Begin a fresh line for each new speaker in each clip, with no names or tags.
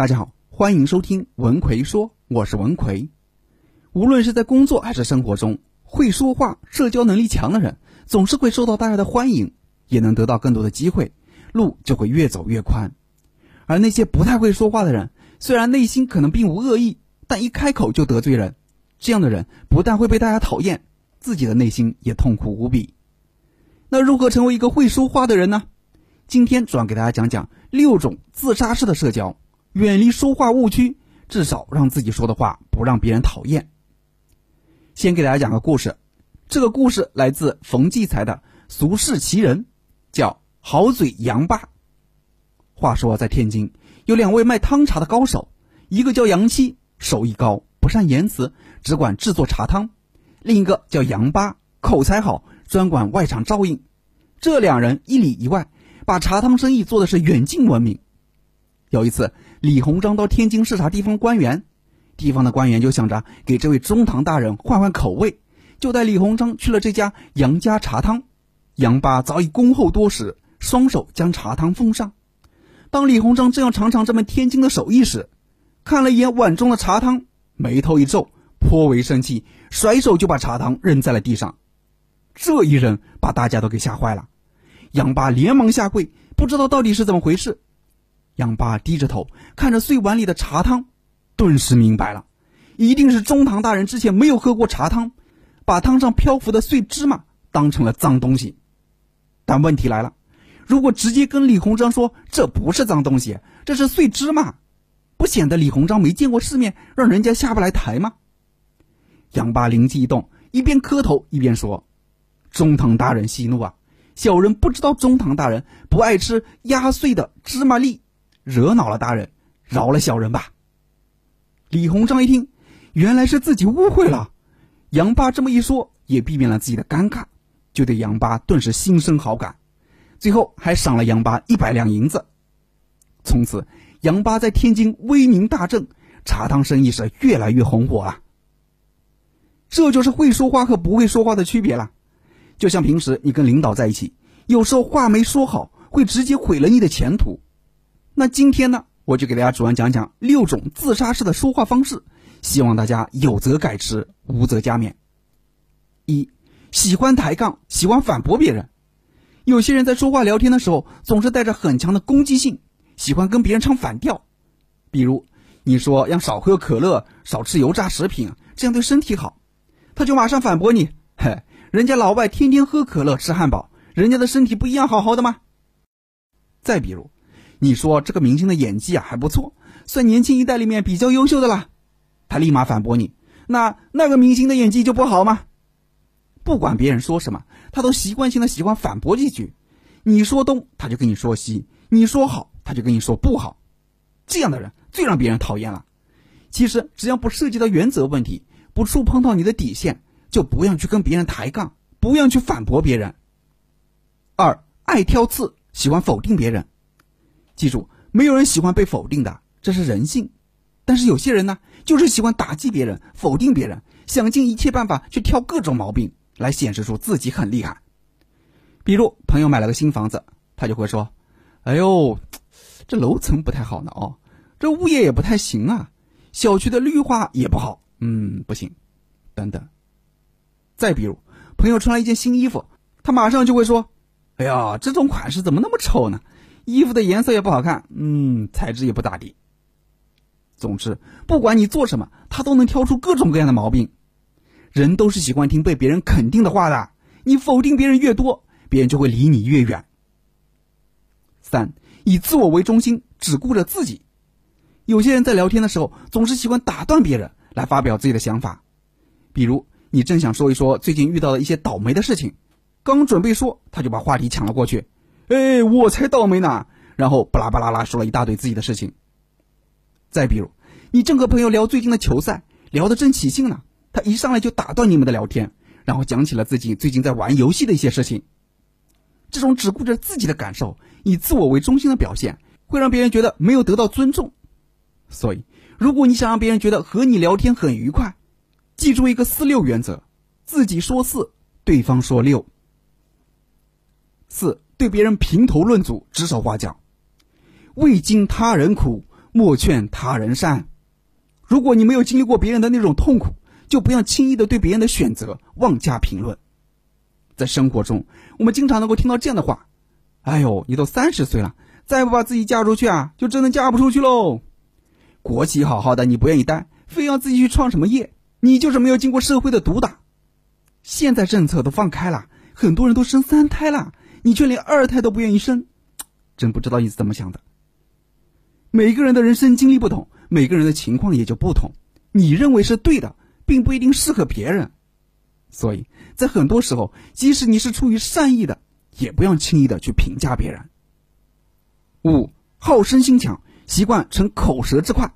大家好，欢迎收听文奎说，我是文奎。无论是在工作还是生活中，会说话、社交能力强的人，总是会受到大家的欢迎，也能得到更多的机会，路就会越走越宽。而那些不太会说话的人，虽然内心可能并无恶意，但一开口就得罪人，这样的人不但会被大家讨厌，自己的内心也痛苦无比。那如何成为一个会说话的人呢？今天主要给大家讲讲六种自杀式的社交。远离说话误区，至少让自己说的话不让别人讨厌。先给大家讲个故事，这个故事来自冯骥才的《俗世奇人》，叫好嘴杨八。话说在天津有两位卖汤茶的高手，一个叫杨七，手艺高，不善言辞，只管制作茶汤；另一个叫杨八，口才好，专管外场照应。这两人一里一外，把茶汤生意做的是远近闻名。有一次，李鸿章到天津视察地方官员，地方的官员就想着给这位中堂大人换换口味，就带李鸿章去了这家杨家茶汤。杨八早已恭候多时，双手将茶汤奉上。当李鸿章正要尝尝这门天津的手艺时，看了一眼碗中的茶汤，眉头一皱，颇为生气，甩手就把茶汤扔在了地上。这一扔，把大家都给吓坏了。杨八连忙下跪，不知道到底是怎么回事。杨八低着头看着碎碗里的茶汤，顿时明白了，一定是中堂大人之前没有喝过茶汤，把汤上漂浮的碎芝麻当成了脏东西。但问题来了，如果直接跟李鸿章说这不是脏东西，这是碎芝麻，不显得李鸿章没见过世面，让人家下不来台吗？杨八灵机一动，一边磕头一边说：“中堂大人息怒啊，小人不知道中堂大人不爱吃压碎的芝麻粒。”惹恼了大人，饶了小人吧。李鸿章一听，原来是自己误会了。杨八这么一说，也避免了自己的尴尬，就对杨八顿时心生好感，最后还赏了杨八一百两银子。从此，杨八在天津威名大振，茶汤生意是越来越红火了。这就是会说话和不会说话的区别了。就像平时你跟领导在一起，有时候话没说好，会直接毁了你的前途。那今天呢，我就给大家主要讲讲六种自杀式的说话方式，希望大家有则改之，无则加勉。一，喜欢抬杠，喜欢反驳别人。有些人在说话聊天的时候，总是带着很强的攻击性，喜欢跟别人唱反调。比如，你说要少喝可乐，少吃油炸食品，这样对身体好，他就马上反驳你：“嘿，人家老外天天喝可乐吃汉堡，人家的身体不一样好好的吗？”再比如。你说这个明星的演技啊还不错，算年轻一代里面比较优秀的啦。他立马反驳你：“那那个明星的演技就不好吗？”不管别人说什么，他都习惯性的喜欢反驳几句。你说东，他就跟你说西；你说好，他就跟你说不好。这样的人最让别人讨厌了。其实只要不涉及到原则问题，不触碰到你的底线，就不要去跟别人抬杠，不要去反驳别人。二爱挑刺，喜欢否定别人。记住，没有人喜欢被否定的，这是人性。但是有些人呢，就是喜欢打击别人、否定别人，想尽一切办法去挑各种毛病来显示出自己很厉害。比如，朋友买了个新房子，他就会说：“哎呦，这楼层不太好呢哦，这物业也不太行啊，小区的绿化也不好，嗯，不行。”等等。再比如，朋友穿了一件新衣服，他马上就会说：“哎呀，这种款式怎么那么丑呢？”衣服的颜色也不好看，嗯，材质也不咋地。总之，不管你做什么，他都能挑出各种各样的毛病。人都是喜欢听被别人肯定的话的，你否定别人越多，别人就会离你越远。三，以自我为中心，只顾着自己。有些人在聊天的时候，总是喜欢打断别人来发表自己的想法。比如，你正想说一说最近遇到的一些倒霉的事情，刚准备说，他就把话题抢了过去。哎，我才倒霉呢！然后巴拉巴拉拉说了一大堆自己的事情。再比如，你正和朋友聊最近的球赛，聊得正起劲呢，他一上来就打断你们的聊天，然后讲起了自己最近在玩游戏的一些事情。这种只顾着自己的感受、以自我为中心的表现，会让别人觉得没有得到尊重。所以，如果你想让别人觉得和你聊天很愉快，记住一个四六原则：自己说四，对方说六。四。对别人评头论足、指手画脚，未经他人苦，莫劝他人善。如果你没有经历过别人的那种痛苦，就不要轻易的对别人的选择妄加评论。在生活中，我们经常能够听到这样的话：“哎呦，你都三十岁了，再不把自己嫁出去啊，就真的嫁不出去喽。”国企好好的，你不愿意待，非要自己去创什么业，你就是没有经过社会的毒打。现在政策都放开了，很多人都生三胎了，你却连二胎都不愿意生，真不知道你是怎么想的。每个人的人生经历不同，每个人的情况也就不同。你认为是对的，并不一定适合别人。所以在很多时候，即使你是出于善意的，也不要轻易的去评价别人。五好胜心强，习惯逞口舌之快，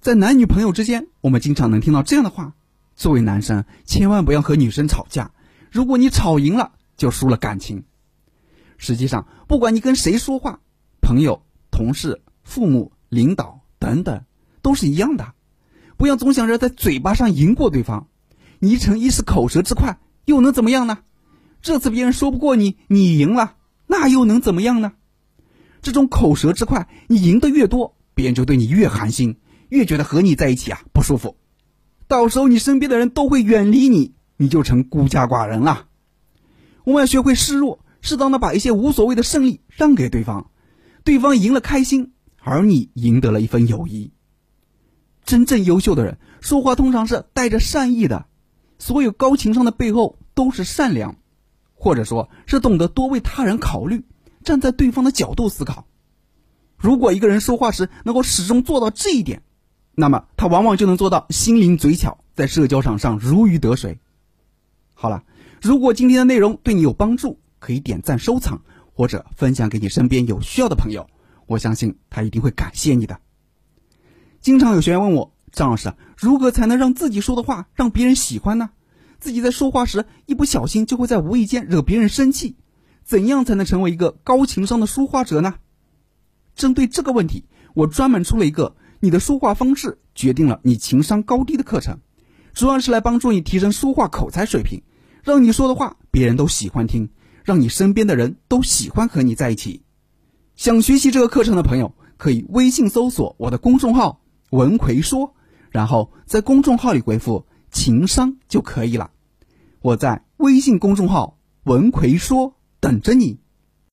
在男女朋友之间，我们经常能听到这样的话。作为男生，千万不要和女生吵架。如果你吵赢了，就输了感情。实际上，不管你跟谁说话，朋友、同事、父母、领导等等，都是一样的。不要总想着在嘴巴上赢过对方。你逞一时口舌之快，又能怎么样呢？这次别人说不过你，你赢了，那又能怎么样呢？这种口舌之快，你赢得越多，别人就对你越寒心，越觉得和你在一起啊不舒服。到时候你身边的人都会远离你，你就成孤家寡人了。我们要学会示弱，适当的把一些无所谓的胜利让给对方，对方赢了开心，而你赢得了一份友谊。真正优秀的人说话通常是带着善意的，所有高情商的背后都是善良，或者说是懂得多为他人考虑，站在对方的角度思考。如果一个人说话时能够始终做到这一点。那么他往往就能做到心灵嘴巧，在社交场上如鱼得水。好了，如果今天的内容对你有帮助，可以点赞收藏或者分享给你身边有需要的朋友，我相信他一定会感谢你的。经常有学员问我，张老师如何才能让自己说的话让别人喜欢呢？自己在说话时一不小心就会在无意间惹别人生气，怎样才能成为一个高情商的说话者呢？针对这个问题，我专门出了一个。你的说话方式决定了你情商高低的课程，主要是来帮助你提升说话口才水平，让你说的话别人都喜欢听，让你身边的人都喜欢和你在一起。想学习这个课程的朋友，可以微信搜索我的公众号“文奎说”，然后在公众号里回复“情商”就可以了。我在微信公众号“文奎说”等着你。